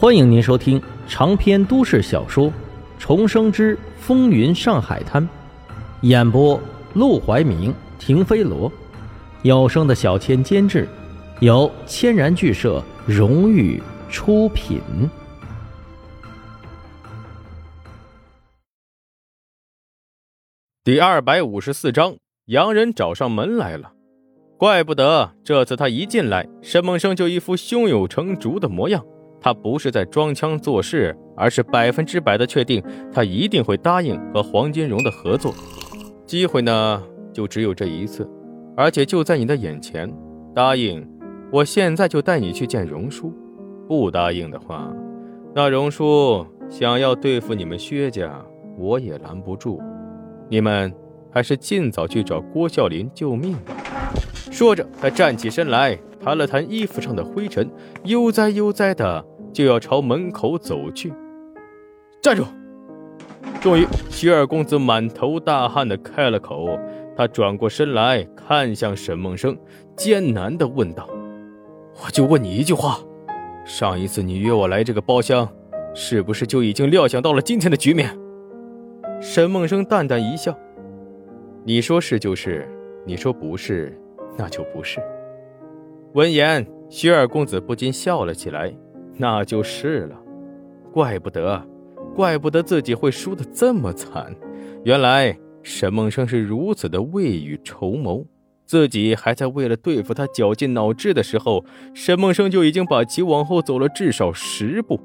欢迎您收听长篇都市小说《重生之风云上海滩》，演播：陆怀明、停飞罗，有声的小千监制，由千然剧社荣誉出品。第二百五十四章，洋人找上门来了，怪不得这次他一进来，沈梦生就一副胸有成竹的模样。他不是在装腔作势，而是百分之百的确定他一定会答应和黄金荣的合作。机会呢，就只有这一次，而且就在你的眼前。答应，我现在就带你去见荣叔；不答应的话，那荣叔想要对付你们薛家，我也拦不住。你们还是尽早去找郭孝林救命吧。说着，他站起身来，弹了弹衣服上的灰尘，悠哉悠哉的。就要朝门口走去，站住！终于，徐二公子满头大汗的开了口。他转过身来看向沈梦生，艰难的问道：“我就问你一句话，上一次你约我来这个包厢，是不是就已经料想到了今天的局面？”沈梦生淡淡一笑：“你说是就是，你说不是，那就不是。”闻言，徐二公子不禁笑了起来。那就是了，怪不得，怪不得自己会输得这么惨。原来沈梦生是如此的未雨绸缪，自己还在为了对付他绞尽脑汁的时候，沈梦生就已经把其往后走了至少十步。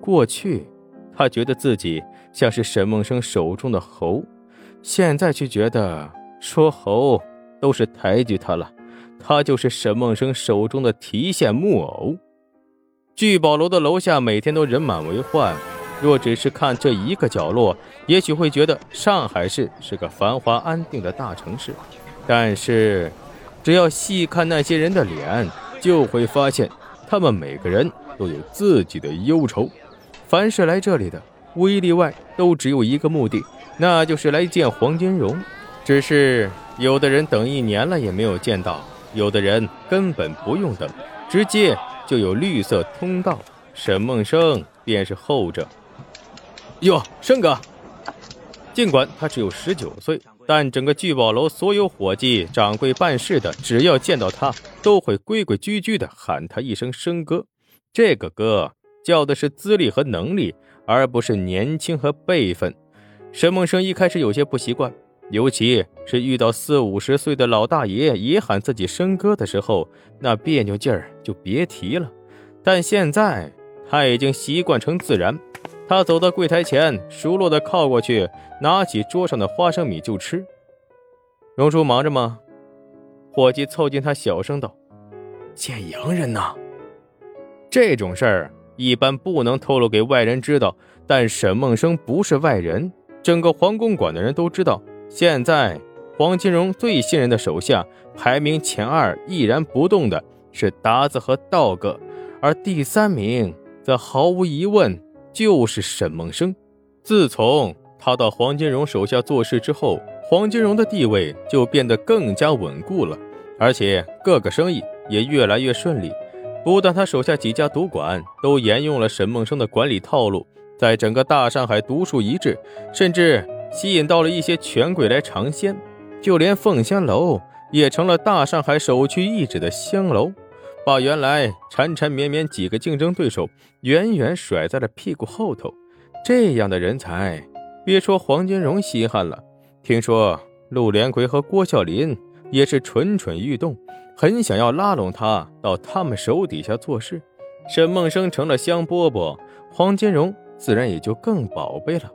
过去，他觉得自己像是沈梦生手中的猴，现在却觉得说猴都是抬举他了，他就是沈梦生手中的提线木偶。聚宝楼的楼下每天都人满为患，若只是看这一个角落，也许会觉得上海市是个繁华安定的大城市。但是，只要细看那些人的脸，就会发现他们每个人都有自己的忧愁。凡是来这里的，无一例外都只有一个目的，那就是来见黄金荣。只是有的人等一年了也没有见到，有的人根本不用等，直接。就有绿色通道，沈梦生便是后者。哟，生哥！尽管他只有十九岁，但整个聚宝楼所有伙计、掌柜、办事的，只要见到他，都会规规矩矩的喊他一声“生哥”。这个“哥”叫的是资历和能力，而不是年轻和辈分。沈梦生一开始有些不习惯。尤其是遇到四五十岁的老大爷也喊自己生哥的时候，那别扭劲儿就别提了。但现在他已经习惯成自然。他走到柜台前，熟络的靠过去，拿起桌上的花生米就吃。荣叔忙着吗？伙计凑近他小声道：“见洋人呢。这种事儿一般不能透露给外人知道。但沈梦生不是外人，整个皇宫馆的人都知道。”现在，黄金荣最信任的手下排名前二，毅然不动的是达子和道哥，而第三名则毫无疑问就是沈梦生。自从他到黄金荣手下做事之后，黄金荣的地位就变得更加稳固了，而且各个生意也越来越顺利。不但他手下几家赌馆都沿用了沈梦生的管理套路，在整个大上海独树一帜，甚至。吸引到了一些权贵来尝鲜，就连凤仙楼也成了大上海首屈一指的香楼，把原来缠缠绵绵几个竞争对手远远甩在了屁股后头。这样的人才，别说黄金荣稀罕了，听说陆连魁和郭孝林也是蠢蠢欲动，很想要拉拢他到他们手底下做事。沈梦生成了香饽饽，黄金荣自然也就更宝贝了，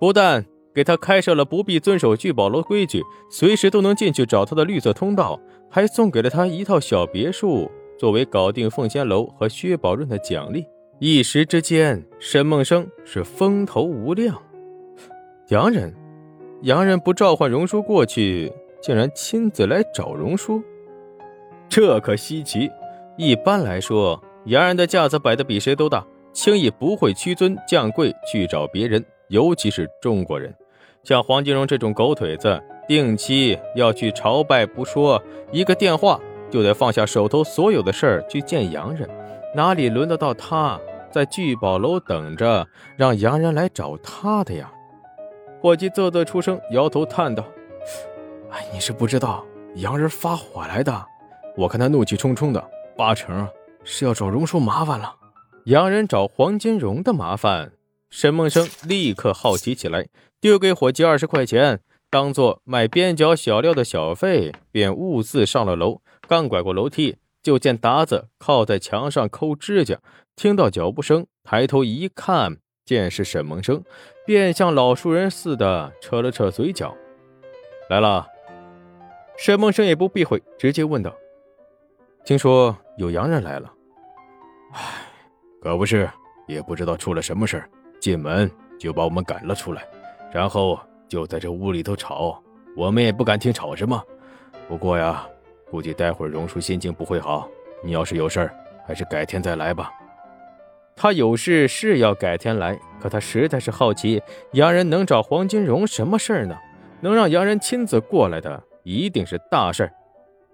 不但。给他开设了不必遵守聚宝楼规矩，随时都能进去找他的绿色通道，还送给了他一套小别墅，作为搞定凤仙楼和薛宝润的奖励。一时之间，沈梦生是风头无量。洋人，洋人不召唤荣叔过去，竟然亲自来找荣叔，这可稀奇。一般来说，洋人的架子摆得比谁都大，轻易不会屈尊降贵去找别人，尤其是中国人。像黄金荣这种狗腿子，定期要去朝拜不说，一个电话就得放下手头所有的事儿去见洋人，哪里轮得到他在聚宝楼等着，让洋人来找他的呀。伙计啧啧出声，摇头叹道：“哎，你是不知道，洋人发火来的。我看他怒气冲冲的，八成是要找荣叔麻烦了。”洋人找黄金荣的麻烦，沈梦生立刻好奇起来，丢给伙计二十块钱，当做买边角小料的小费，便兀自上了楼。刚拐过楼梯，就见达子靠在墙上抠指甲，听到脚步声，抬头一看，见是沈梦生，便像老熟人似的扯了扯嘴角：“来了。”沈梦生也不避讳，直接问道：“听说有洋人来了？”唉。可不是，也不知道出了什么事进门就把我们赶了出来，然后就在这屋里头吵，我们也不敢听吵什么。不过呀，估计待会儿荣叔心情不会好，你要是有事儿，还是改天再来吧。他有事是要改天来，可他实在是好奇，洋人能找黄金荣什么事儿呢？能让洋人亲自过来的，一定是大事儿。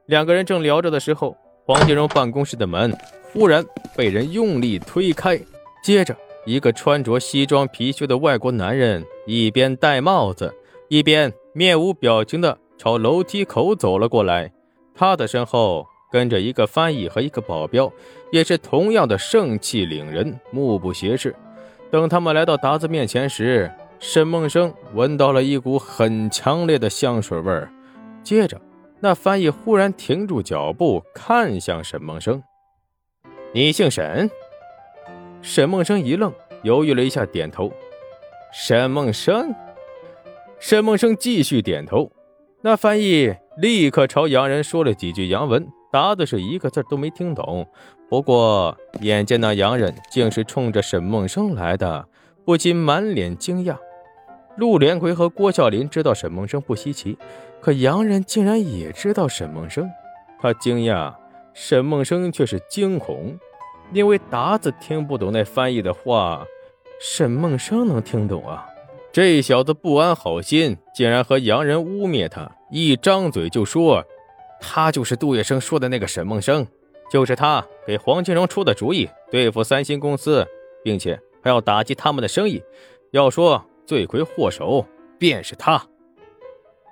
两个人正聊着的时候，黄金荣办公室的门。忽然被人用力推开，接着一个穿着西装皮靴的外国男人一边戴帽子，一边面无表情地朝楼梯口走了过来。他的身后跟着一个翻译和一个保镖，也是同样的盛气凌人，目不斜视。等他们来到达子面前时，沈梦生闻到了一股很强烈的香水味儿。接着，那翻译忽然停住脚步，看向沈梦生。你姓沈？沈梦生一愣，犹豫了一下，点头。沈梦生，沈梦生继续点头。那翻译立刻朝洋人说了几句洋文，答的是一个字都没听懂。不过眼见那洋人竟是冲着沈梦生来的，不禁满脸惊讶。陆连魁和郭笑林知道沈梦生不稀奇，可洋人竟然也知道沈梦生，他惊讶。沈梦生却是惊恐，因为达子听不懂那翻译的话，沈梦生能听懂啊！这小子不安好心，竟然和洋人污蔑他，一张嘴就说他就是杜月笙说的那个沈梦生，就是他给黄金荣出的主意对付三星公司，并且还要打击他们的生意。要说罪魁祸首，便是他。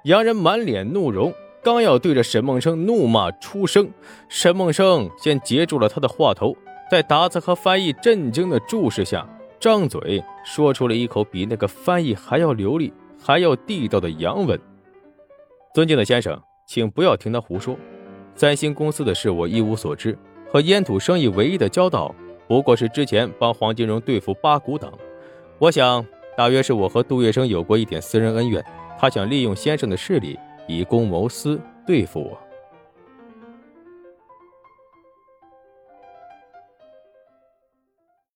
洋人满脸怒容。刚要对着沈梦生怒骂出声，沈梦生先截住了他的话头，在达子和翻译震惊的注视下，张嘴说出了一口比那个翻译还要流利、还要地道的洋文：“尊敬的先生，请不要听他胡说。三星公司的事我一无所知，和烟土生意唯一的交道，不过是之前帮黄金荣对付八股党。我想，大约是我和杜月笙有过一点私人恩怨，他想利用先生的势力。”以公谋私，对付我。